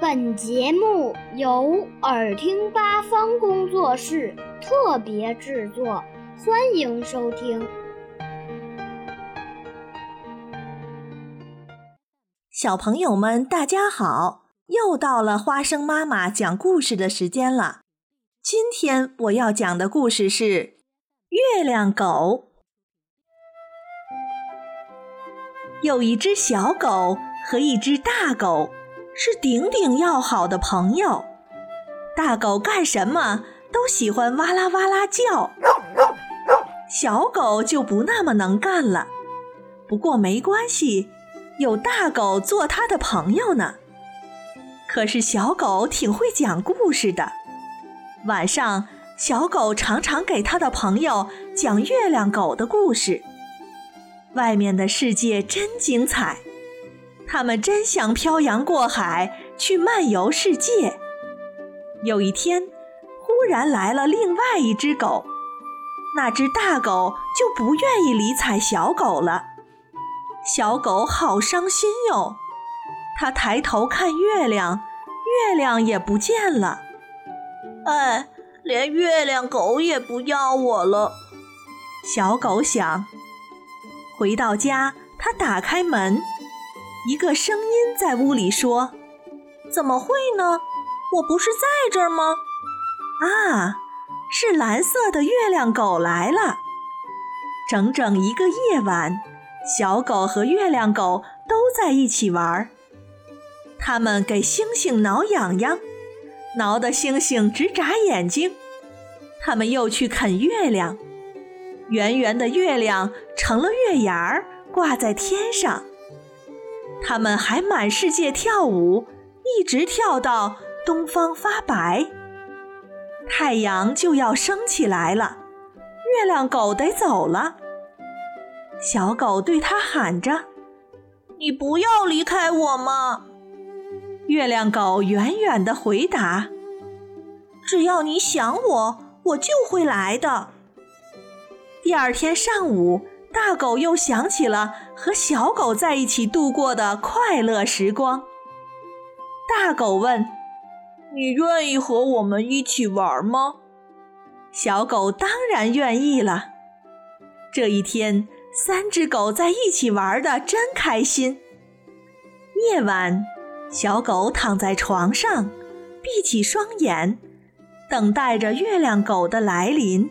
本节目由耳听八方工作室特别制作，欢迎收听。小朋友们，大家好！又到了花生妈妈讲故事的时间了。今天我要讲的故事是《月亮狗》。有一只小狗和一只大狗。是顶顶要好的朋友。大狗干什么都喜欢哇啦哇啦叫，小狗就不那么能干了。不过没关系，有大狗做它的朋友呢。可是小狗挺会讲故事的。晚上，小狗常常给他的朋友讲月亮狗的故事。外面的世界真精彩。他们真想漂洋过海去漫游世界。有一天，忽然来了另外一只狗，那只大狗就不愿意理睬小狗了。小狗好伤心哟，它抬头看月亮，月亮也不见了。哎，连月亮狗也不要我了。小狗想。回到家，它打开门。一个声音在屋里说：“怎么会呢？我不是在这儿吗？”啊，是蓝色的月亮狗来了。整整一个夜晚，小狗和月亮狗都在一起玩儿。他们给星星挠痒痒，挠得星星直眨眼睛。他们又去啃月亮，圆圆的月亮成了月牙儿，挂在天上。他们还满世界跳舞，一直跳到东方发白，太阳就要升起来了。月亮狗得走了，小狗对它喊着：“你不要离开我嘛！”月亮狗远远地回答：“只要你想我，我就会来的。”第二天上午。大狗又想起了和小狗在一起度过的快乐时光。大狗问：“你愿意和我们一起玩吗？”小狗当然愿意了。这一天，三只狗在一起玩的真开心。夜晚，小狗躺在床上，闭起双眼，等待着月亮狗的来临。